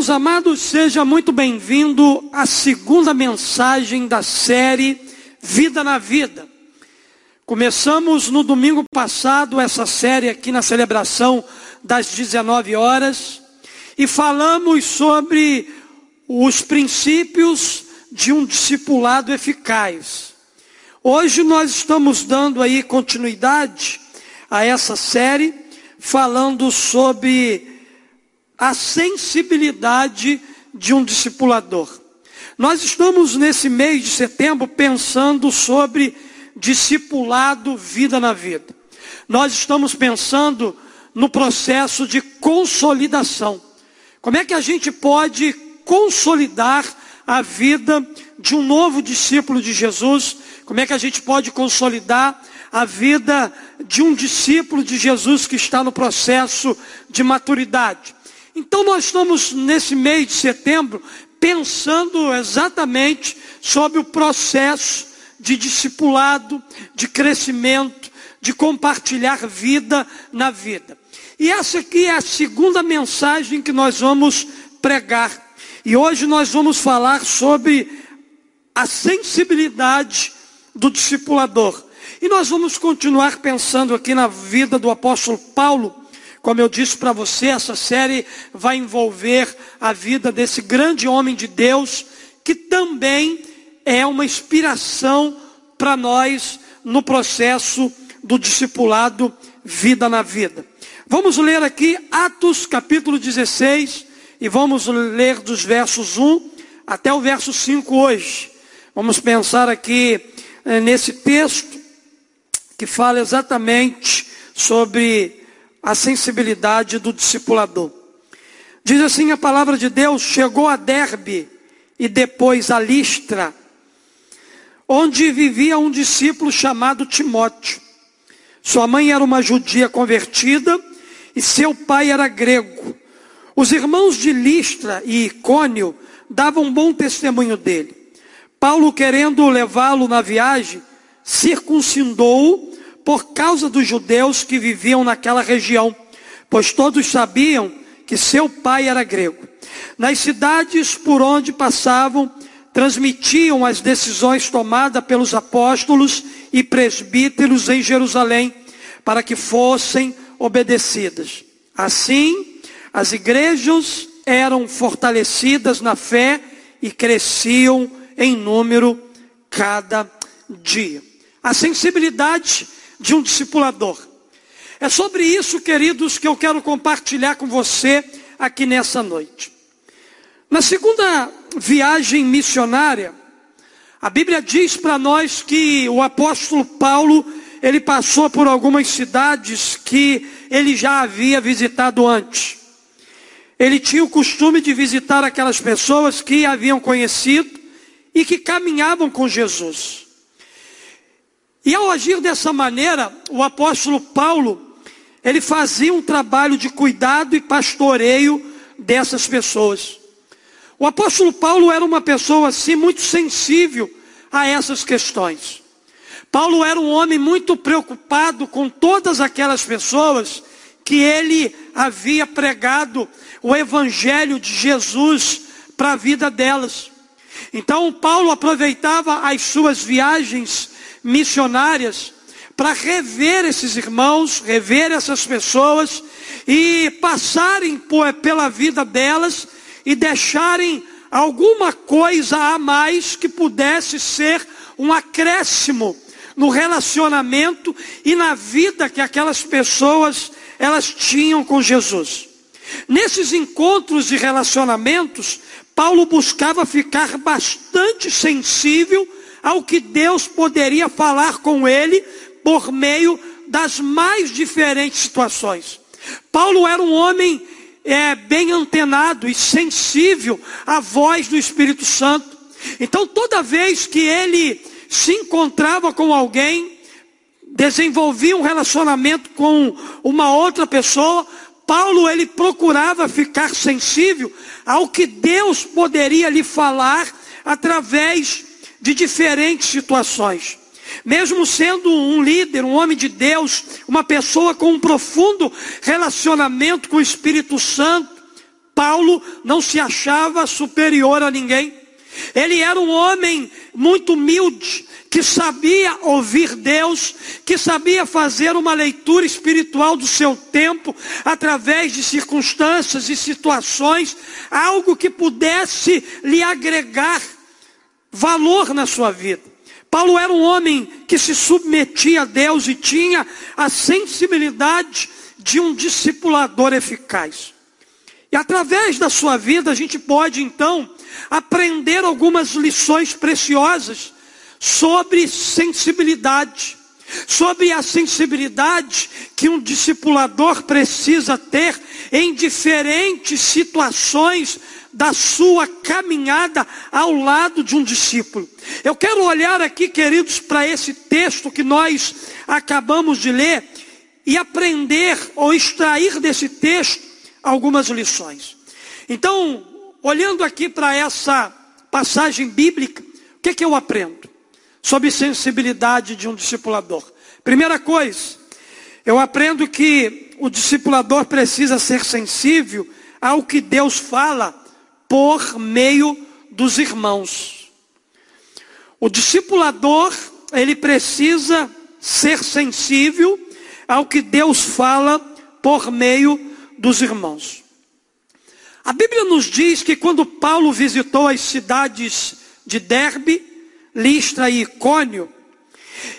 Meus amados, seja muito bem-vindo à segunda mensagem da série Vida na Vida. Começamos no domingo passado essa série aqui na celebração das 19 horas e falamos sobre os princípios de um discipulado eficaz. Hoje nós estamos dando aí continuidade a essa série, falando sobre a sensibilidade de um discipulador. Nós estamos nesse mês de setembro pensando sobre discipulado vida na vida. Nós estamos pensando no processo de consolidação. Como é que a gente pode consolidar a vida de um novo discípulo de Jesus? Como é que a gente pode consolidar a vida de um discípulo de Jesus que está no processo de maturidade? Então nós estamos nesse mês de setembro pensando exatamente sobre o processo de discipulado, de crescimento, de compartilhar vida na vida. E essa aqui é a segunda mensagem que nós vamos pregar. E hoje nós vamos falar sobre a sensibilidade do discipulador. E nós vamos continuar pensando aqui na vida do apóstolo Paulo, como eu disse para você, essa série vai envolver a vida desse grande homem de Deus, que também é uma inspiração para nós no processo do discipulado Vida na Vida. Vamos ler aqui Atos capítulo 16 e vamos ler dos versos 1 até o verso 5 hoje. Vamos pensar aqui eh, nesse texto que fala exatamente sobre a sensibilidade do discipulador. Diz assim a palavra de Deus: chegou a Derbe e depois a Listra, onde vivia um discípulo chamado Timóteo. Sua mãe era uma judia convertida e seu pai era grego. Os irmãos de Listra e Icônio davam bom testemunho dele. Paulo, querendo levá-lo na viagem, circuncidou-o por causa dos judeus que viviam naquela região, pois todos sabiam que seu pai era grego. Nas cidades por onde passavam, transmitiam as decisões tomadas pelos apóstolos e presbíteros em Jerusalém, para que fossem obedecidas. Assim, as igrejas eram fortalecidas na fé e cresciam em número cada dia. A sensibilidade de um discipulador. É sobre isso, queridos, que eu quero compartilhar com você aqui nessa noite. Na segunda viagem missionária, a Bíblia diz para nós que o apóstolo Paulo, ele passou por algumas cidades que ele já havia visitado antes. Ele tinha o costume de visitar aquelas pessoas que haviam conhecido e que caminhavam com Jesus. E ao agir dessa maneira, o apóstolo Paulo, ele fazia um trabalho de cuidado e pastoreio dessas pessoas. O apóstolo Paulo era uma pessoa assim muito sensível a essas questões. Paulo era um homem muito preocupado com todas aquelas pessoas que ele havia pregado o evangelho de Jesus para a vida delas. Então Paulo aproveitava as suas viagens missionárias para rever esses irmãos, rever essas pessoas e passarem pela vida delas e deixarem alguma coisa a mais que pudesse ser um acréscimo no relacionamento e na vida que aquelas pessoas elas tinham com Jesus. Nesses encontros e relacionamentos, Paulo buscava ficar bastante sensível ao que Deus poderia falar com ele por meio das mais diferentes situações. Paulo era um homem é, bem antenado e sensível à voz do Espírito Santo. Então, toda vez que ele se encontrava com alguém, desenvolvia um relacionamento com uma outra pessoa, Paulo ele procurava ficar sensível ao que Deus poderia lhe falar através de diferentes situações. Mesmo sendo um líder, um homem de Deus, uma pessoa com um profundo relacionamento com o Espírito Santo, Paulo não se achava superior a ninguém. Ele era um homem muito humilde, que sabia ouvir Deus, que sabia fazer uma leitura espiritual do seu tempo, através de circunstâncias e situações, algo que pudesse lhe agregar valor na sua vida. Paulo era um homem que se submetia a Deus e tinha a sensibilidade de um discipulador eficaz. E através da sua vida a gente pode então aprender algumas lições preciosas sobre sensibilidade, sobre a sensibilidade que um discipulador precisa ter em diferentes situações da sua caminhada ao lado de um discípulo. Eu quero olhar aqui, queridos, para esse texto que nós acabamos de ler e aprender ou extrair desse texto algumas lições. Então, olhando aqui para essa passagem bíblica, o que, que eu aprendo sobre sensibilidade de um discipulador? Primeira coisa, eu aprendo que o discipulador precisa ser sensível ao que Deus fala por meio dos irmãos. O discipulador, ele precisa ser sensível ao que Deus fala por meio dos irmãos. A Bíblia nos diz que quando Paulo visitou as cidades de Derbe, Listra e Icônio,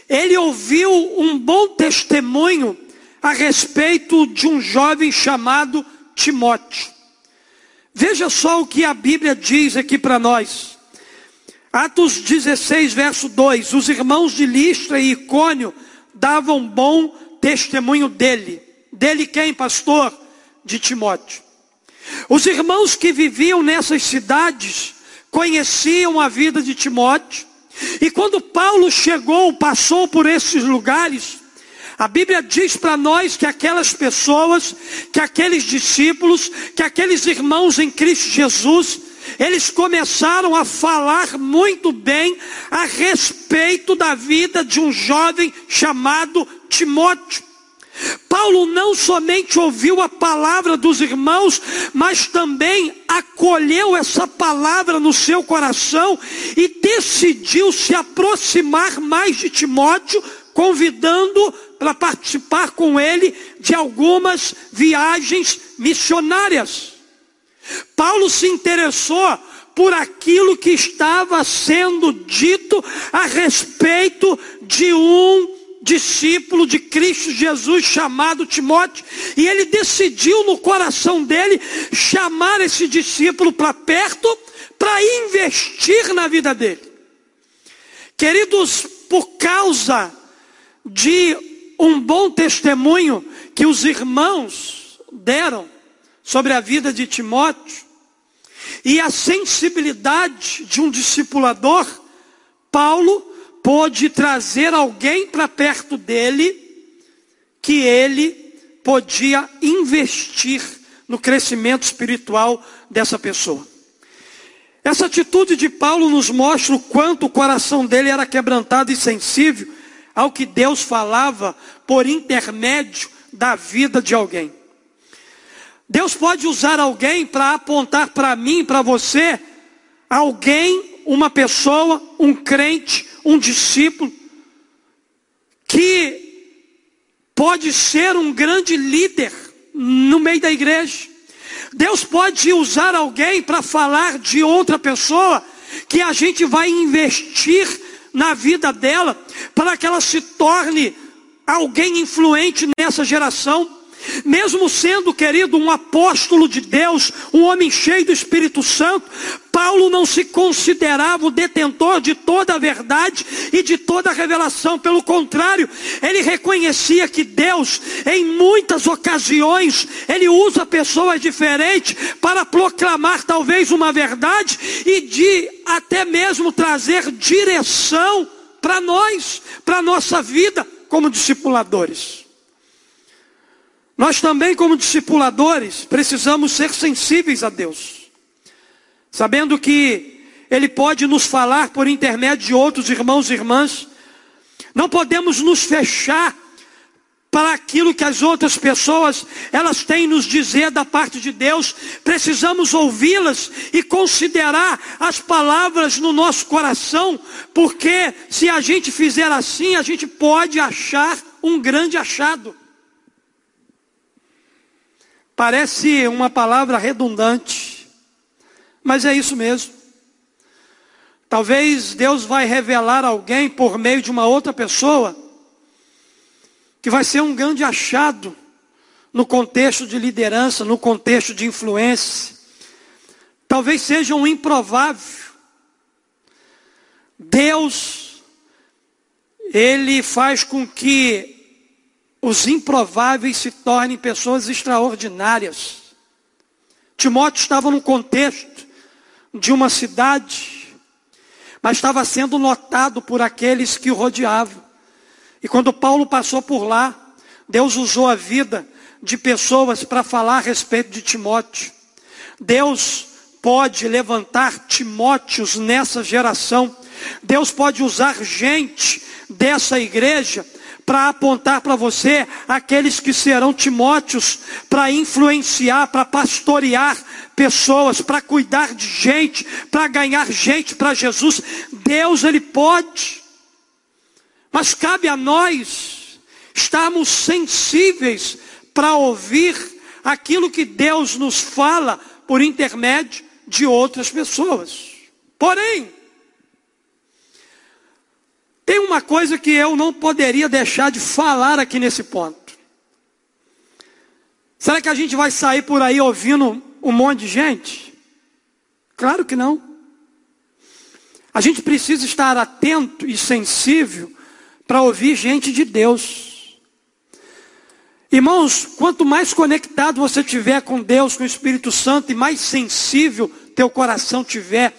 ele ouviu um bom testemunho a respeito de um jovem chamado Timóteo. Veja só o que a Bíblia diz aqui para nós. Atos 16, verso 2: Os irmãos de Listra e Icônio davam bom testemunho dele. Dele quem, pastor? De Timóteo. Os irmãos que viviam nessas cidades conheciam a vida de Timóteo, e quando Paulo chegou, passou por esses lugares, a Bíblia diz para nós que aquelas pessoas, que aqueles discípulos, que aqueles irmãos em Cristo Jesus, eles começaram a falar muito bem a respeito da vida de um jovem chamado Timóteo. Paulo não somente ouviu a palavra dos irmãos, mas também acolheu essa palavra no seu coração e decidiu se aproximar mais de Timóteo, convidando para participar com ele de algumas viagens missionárias. Paulo se interessou por aquilo que estava sendo dito a respeito de um discípulo de Cristo Jesus chamado Timóteo, e ele decidiu no coração dele chamar esse discípulo para perto para investir na vida dele. Queridos, por causa de um bom testemunho que os irmãos deram sobre a vida de Timóteo e a sensibilidade de um discipulador, Paulo pôde trazer alguém para perto dele que ele podia investir no crescimento espiritual dessa pessoa. Essa atitude de Paulo nos mostra o quanto o coração dele era quebrantado e sensível ao que Deus falava por intermédio da vida de alguém. Deus pode usar alguém para apontar para mim, para você, alguém, uma pessoa, um crente, um discípulo, que pode ser um grande líder no meio da igreja. Deus pode usar alguém para falar de outra pessoa que a gente vai investir na vida dela, para que ela se torne alguém influente nessa geração. Mesmo sendo, querido, um apóstolo de Deus, um homem cheio do Espírito Santo, Paulo não se considerava o detentor de toda a verdade e de toda a revelação. Pelo contrário, ele reconhecia que Deus, em muitas ocasiões, ele usa pessoas diferentes para proclamar talvez uma verdade e de até mesmo trazer direção para nós, para a nossa vida como discipuladores. Nós também, como discipuladores, precisamos ser sensíveis a Deus sabendo que Ele pode nos falar por intermédio de outros irmãos e irmãs. Não podemos nos fechar para aquilo que as outras pessoas elas têm nos dizer da parte de Deus, precisamos ouvi-las e considerar as palavras no nosso coração, porque se a gente fizer assim, a gente pode achar um grande achado. Parece uma palavra redundante, mas é isso mesmo. Talvez Deus vai revelar alguém por meio de uma outra pessoa que vai ser um grande achado no contexto de liderança, no contexto de influência. Talvez seja um improvável. Deus, Ele faz com que os improváveis se tornem pessoas extraordinárias. Timóteo estava num contexto de uma cidade, mas estava sendo notado por aqueles que o rodeavam. E quando Paulo passou por lá, Deus usou a vida de pessoas para falar a respeito de Timóteo. Deus pode levantar Timóteos nessa geração. Deus pode usar gente dessa igreja para apontar para você aqueles que serão Timóteos, para influenciar, para pastorear pessoas, para cuidar de gente, para ganhar gente para Jesus. Deus, Ele pode. Mas cabe a nós estarmos sensíveis para ouvir aquilo que Deus nos fala por intermédio de outras pessoas. Porém, tem uma coisa que eu não poderia deixar de falar aqui nesse ponto. Será que a gente vai sair por aí ouvindo um monte de gente? Claro que não. A gente precisa estar atento e sensível para ouvir gente de Deus. Irmãos, quanto mais conectado você tiver com Deus, com o Espírito Santo, e mais sensível teu coração tiver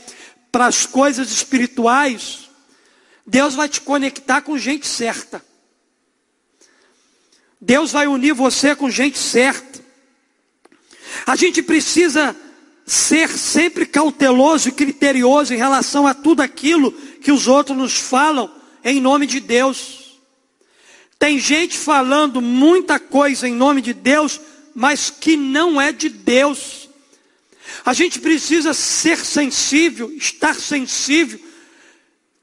para as coisas espirituais, Deus vai te conectar com gente certa. Deus vai unir você com gente certa. A gente precisa ser sempre cauteloso e criterioso em relação a tudo aquilo que os outros nos falam em nome de Deus. Tem gente falando muita coisa em nome de Deus, mas que não é de Deus. A gente precisa ser sensível, estar sensível,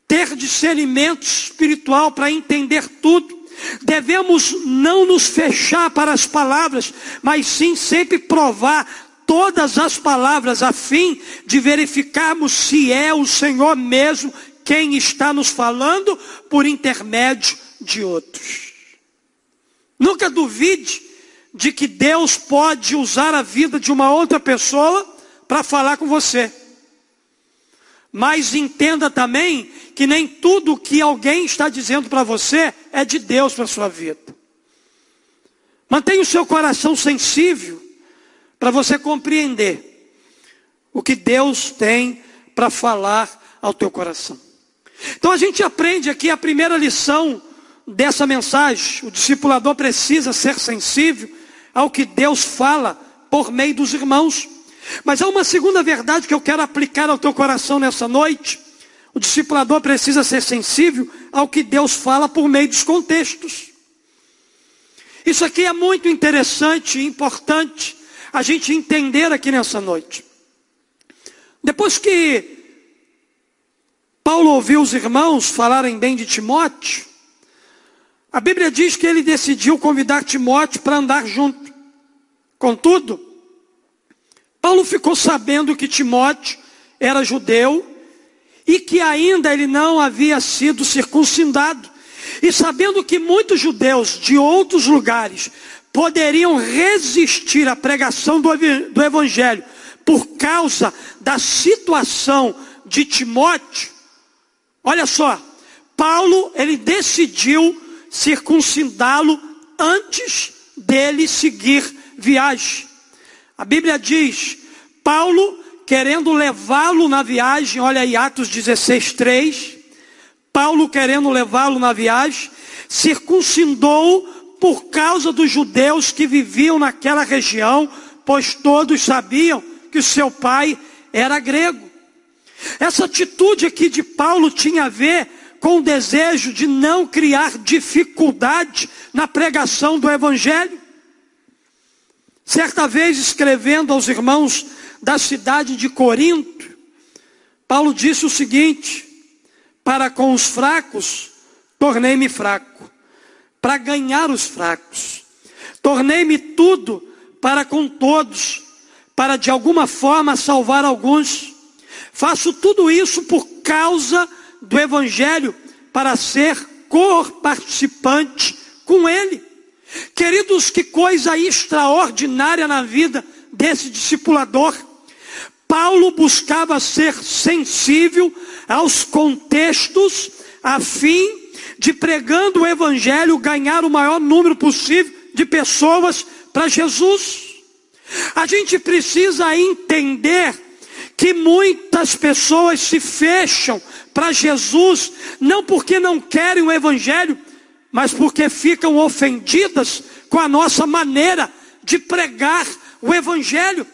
ter discernimento espiritual para entender tudo. Devemos não nos fechar para as palavras, mas sim sempre provar todas as palavras, a fim de verificarmos se é o Senhor mesmo quem está nos falando por intermédio de outros. Nunca duvide de que Deus pode usar a vida de uma outra pessoa para falar com você. Mas entenda também que nem tudo que alguém está dizendo para você é de Deus para a sua vida. Mantenha o seu coração sensível para você compreender o que Deus tem para falar ao teu coração. Então a gente aprende aqui a primeira lição dessa mensagem. O discipulador precisa ser sensível ao que Deus fala por meio dos irmãos. Mas há uma segunda verdade que eu quero aplicar ao teu coração nessa noite. O discipulador precisa ser sensível ao que Deus fala por meio dos contextos. Isso aqui é muito interessante e importante a gente entender aqui nessa noite. Depois que Paulo ouviu os irmãos falarem bem de Timóteo. A Bíblia diz que ele decidiu convidar Timóteo para andar junto. Contudo, Paulo ficou sabendo que Timóteo era judeu e que ainda ele não havia sido circuncidado. E sabendo que muitos judeus de outros lugares poderiam resistir à pregação do, do Evangelho por causa da situação de Timóteo, Olha só, Paulo, ele decidiu circuncidá-lo antes dele seguir viagem. A Bíblia diz, Paulo, querendo levá-lo na viagem, olha aí Atos 16, 3, Paulo querendo levá-lo na viagem, circuncidou por causa dos judeus que viviam naquela região, pois todos sabiam que o seu pai era grego. Essa atitude aqui de Paulo tinha a ver com o desejo de não criar dificuldade na pregação do Evangelho. Certa vez, escrevendo aos irmãos da cidade de Corinto, Paulo disse o seguinte: Para com os fracos, tornei-me fraco, para ganhar os fracos. Tornei-me tudo para com todos, para de alguma forma salvar alguns. Faço tudo isso por causa do Evangelho, para ser co-participante com Ele. Queridos, que coisa extraordinária na vida desse discipulador. Paulo buscava ser sensível aos contextos, a fim de pregando o Evangelho ganhar o maior número possível de pessoas para Jesus. A gente precisa entender que muitas pessoas se fecham para Jesus, não porque não querem o Evangelho, mas porque ficam ofendidas com a nossa maneira de pregar o Evangelho.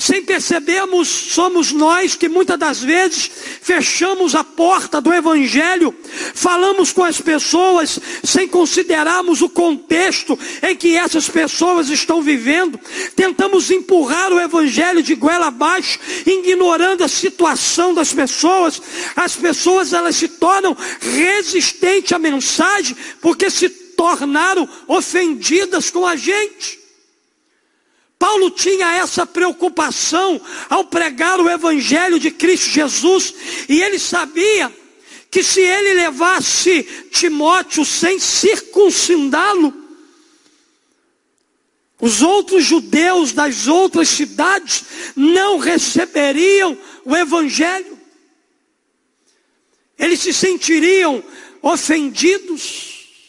Sem percebermos, somos nós que muitas das vezes fechamos a porta do Evangelho, falamos com as pessoas sem considerarmos o contexto em que essas pessoas estão vivendo, tentamos empurrar o Evangelho de goela abaixo, ignorando a situação das pessoas. As pessoas elas se tornam resistentes à mensagem porque se tornaram ofendidas com a gente. Paulo tinha essa preocupação ao pregar o Evangelho de Cristo Jesus, e ele sabia que se ele levasse Timóteo sem circuncidá-lo, os outros judeus das outras cidades não receberiam o Evangelho, eles se sentiriam ofendidos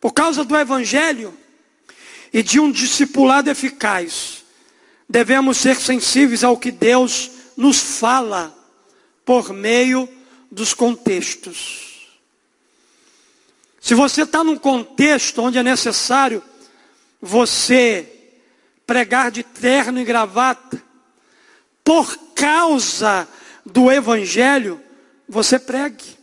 por causa do Evangelho e de um discipulado eficaz, devemos ser sensíveis ao que Deus nos fala por meio dos contextos. Se você está num contexto onde é necessário você pregar de terno e gravata, por causa do Evangelho, você pregue.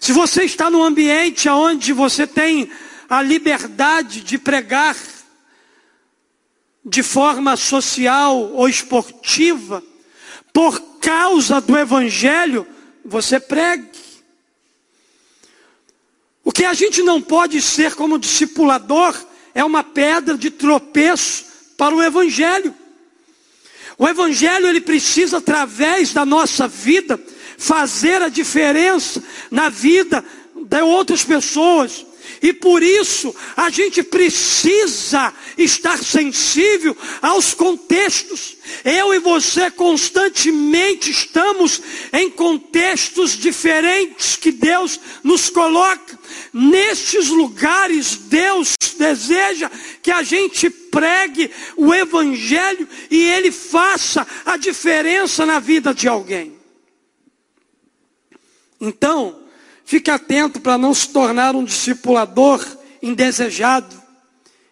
Se você está num ambiente onde você tem a liberdade de pregar de forma social ou esportiva, por causa do Evangelho, você pregue. O que a gente não pode ser como discipulador é uma pedra de tropeço para o Evangelho. O Evangelho ele precisa, através da nossa vida, fazer a diferença na vida de outras pessoas. E por isso a gente precisa estar sensível aos contextos. Eu e você constantemente estamos em contextos diferentes que Deus nos coloca. Nestes lugares, Deus deseja que a gente pregue o Evangelho e ele faça a diferença na vida de alguém. Então, Fique atento para não se tornar um discipulador indesejado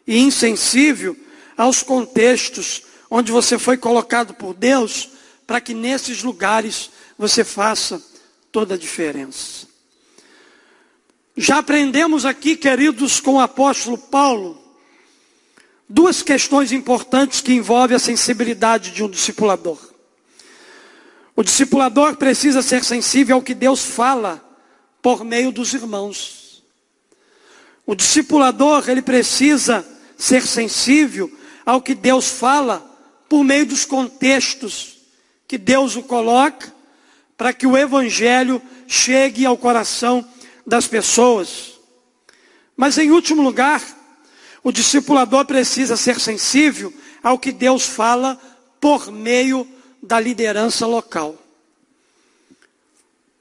e insensível aos contextos onde você foi colocado por Deus, para que nesses lugares você faça toda a diferença. Já aprendemos aqui, queridos, com o apóstolo Paulo, duas questões importantes que envolvem a sensibilidade de um discipulador. O discipulador precisa ser sensível ao que Deus fala por meio dos irmãos. O discipulador, ele precisa ser sensível ao que Deus fala por meio dos contextos que Deus o coloca para que o evangelho chegue ao coração das pessoas. Mas em último lugar, o discipulador precisa ser sensível ao que Deus fala por meio da liderança local.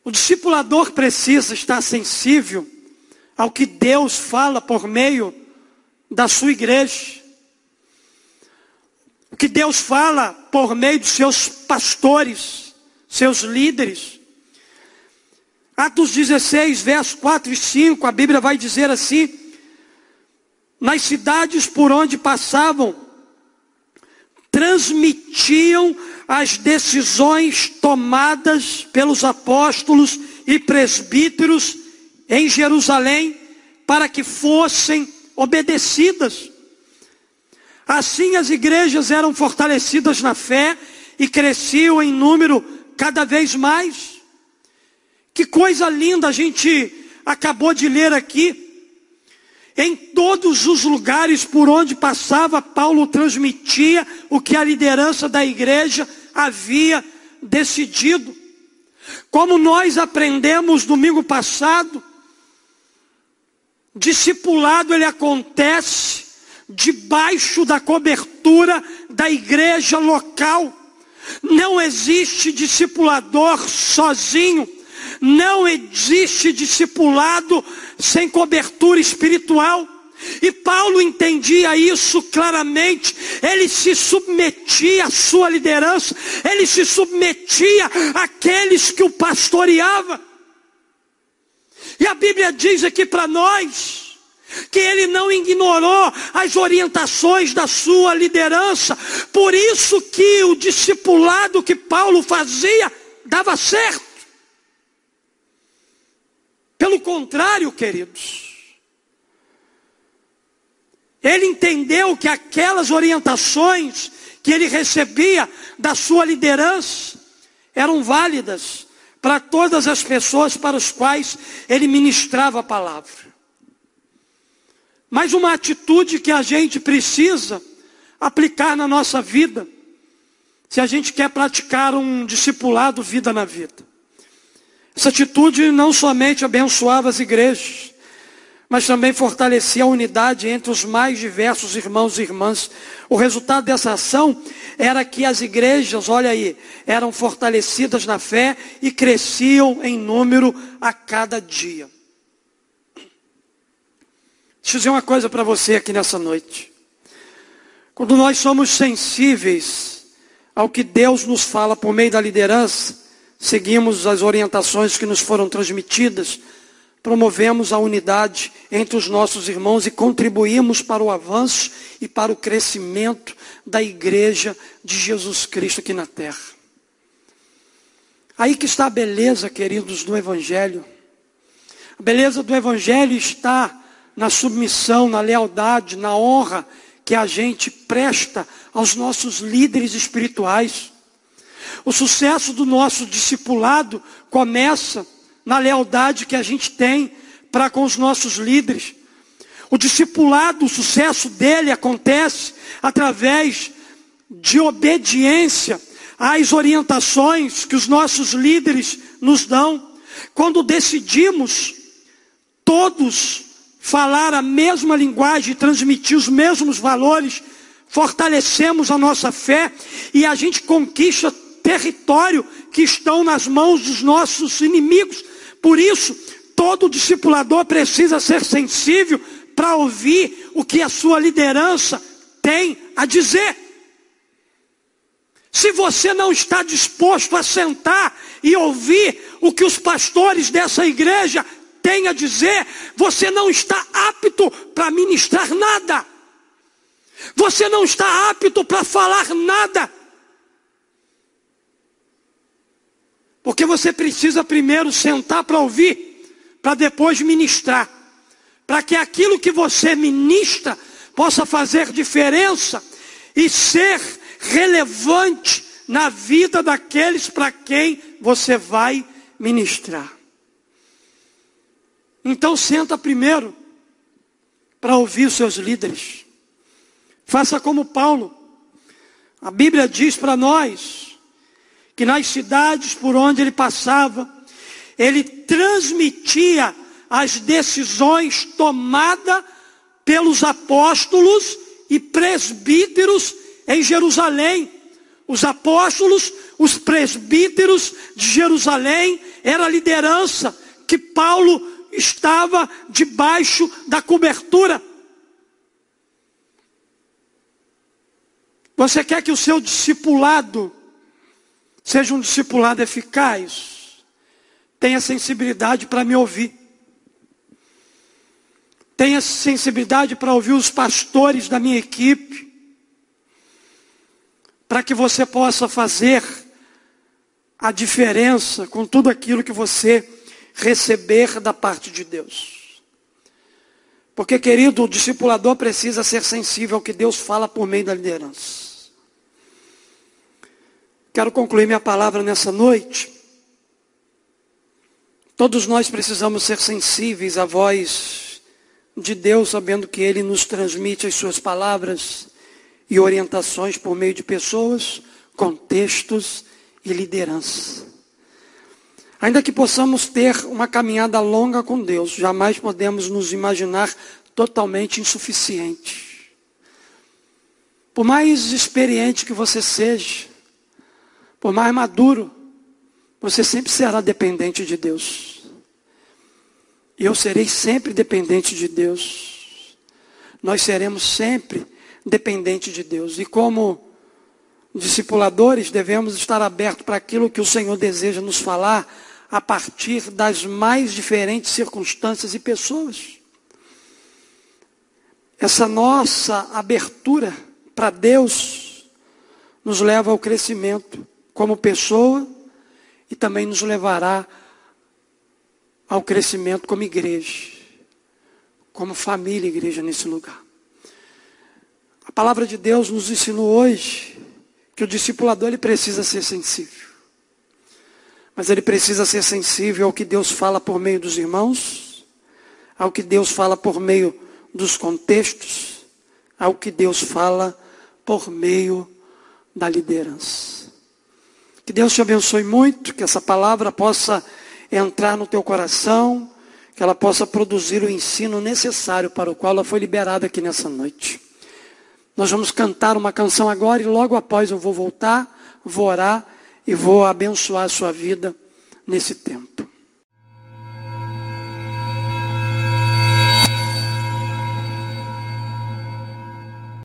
O discipulador precisa estar sensível ao que Deus fala por meio da sua igreja. O que Deus fala por meio dos seus pastores, seus líderes. Atos 16, versos 4 e 5, a Bíblia vai dizer assim: Nas cidades por onde passavam, transmitiam as decisões tomadas pelos apóstolos e presbíteros em Jerusalém para que fossem obedecidas. Assim as igrejas eram fortalecidas na fé e cresciam em número cada vez mais. Que coisa linda a gente acabou de ler aqui. Em todos os lugares por onde passava, Paulo transmitia o que a liderança da igreja havia decidido. Como nós aprendemos domingo passado, discipulado ele acontece debaixo da cobertura da igreja local. Não existe discipulador sozinho. Não existe discipulado sem cobertura espiritual. E Paulo entendia isso claramente. Ele se submetia à sua liderança, ele se submetia àqueles que o pastoreava. E a Bíblia diz aqui para nós que ele não ignorou as orientações da sua liderança. Por isso que o discipulado que Paulo fazia dava certo. Pelo contrário, queridos, ele entendeu que aquelas orientações que ele recebia da sua liderança eram válidas para todas as pessoas para as quais ele ministrava a palavra. Mas uma atitude que a gente precisa aplicar na nossa vida, se a gente quer praticar um discipulado vida na vida. Essa atitude não somente abençoava as igrejas, mas também fortalecia a unidade entre os mais diversos irmãos e irmãs. O resultado dessa ação era que as igrejas, olha aí, eram fortalecidas na fé e cresciam em número a cada dia. Deixa eu dizer uma coisa para você aqui nessa noite. Quando nós somos sensíveis ao que Deus nos fala por meio da liderança, seguimos as orientações que nos foram transmitidas, promovemos a unidade entre os nossos irmãos e contribuímos para o avanço e para o crescimento da igreja de Jesus Cristo aqui na terra. Aí que está a beleza, queridos, do Evangelho. A beleza do Evangelho está na submissão, na lealdade, na honra que a gente presta aos nossos líderes espirituais. O sucesso do nosso discipulado começa na lealdade que a gente tem para com os nossos líderes. O discipulado, o sucesso dele acontece através de obediência às orientações que os nossos líderes nos dão. Quando decidimos todos falar a mesma linguagem, transmitir os mesmos valores, fortalecemos a nossa fé e a gente conquista território que estão nas mãos dos nossos inimigos. Por isso, todo discipulador precisa ser sensível para ouvir o que a sua liderança tem a dizer. Se você não está disposto a sentar e ouvir o que os pastores dessa igreja tem a dizer, você não está apto para ministrar nada. Você não está apto para falar nada. Porque você precisa primeiro sentar para ouvir, para depois ministrar. Para que aquilo que você ministra possa fazer diferença e ser relevante na vida daqueles para quem você vai ministrar. Então senta primeiro para ouvir os seus líderes. Faça como Paulo. A Bíblia diz para nós que nas cidades por onde ele passava, ele transmitia as decisões tomadas pelos apóstolos e presbíteros em Jerusalém. Os apóstolos, os presbíteros de Jerusalém, era a liderança que Paulo estava debaixo da cobertura. Você quer que o seu discipulado seja um discipulado eficaz? Tenha sensibilidade para me ouvir. Tenha sensibilidade para ouvir os pastores da minha equipe. Para que você possa fazer a diferença com tudo aquilo que você receber da parte de Deus. Porque, querido, o discipulador precisa ser sensível ao que Deus fala por meio da liderança. Quero concluir minha palavra nessa noite. Todos nós precisamos ser sensíveis à voz de Deus, sabendo que Ele nos transmite as Suas palavras e orientações por meio de pessoas, contextos e liderança. Ainda que possamos ter uma caminhada longa com Deus, jamais podemos nos imaginar totalmente insuficientes. Por mais experiente que você seja, por mais maduro, você sempre será dependente de Deus. E eu serei sempre dependente de Deus. Nós seremos sempre dependentes de Deus. E como discipuladores, devemos estar abertos para aquilo que o Senhor deseja nos falar a partir das mais diferentes circunstâncias e pessoas. Essa nossa abertura para Deus nos leva ao crescimento como pessoa e também nos levará ao crescimento como igreja, como família igreja nesse lugar. A palavra de Deus nos ensinou hoje que o discipulador ele precisa ser sensível. Mas ele precisa ser sensível ao que Deus fala por meio dos irmãos, ao que Deus fala por meio dos contextos, ao que Deus fala por meio da liderança. Que Deus te abençoe muito, que essa palavra possa entrar no teu coração, que ela possa produzir o ensino necessário para o qual ela foi liberada aqui nessa noite. Nós vamos cantar uma canção agora e logo após eu vou voltar, vou orar e vou abençoar a sua vida nesse tempo.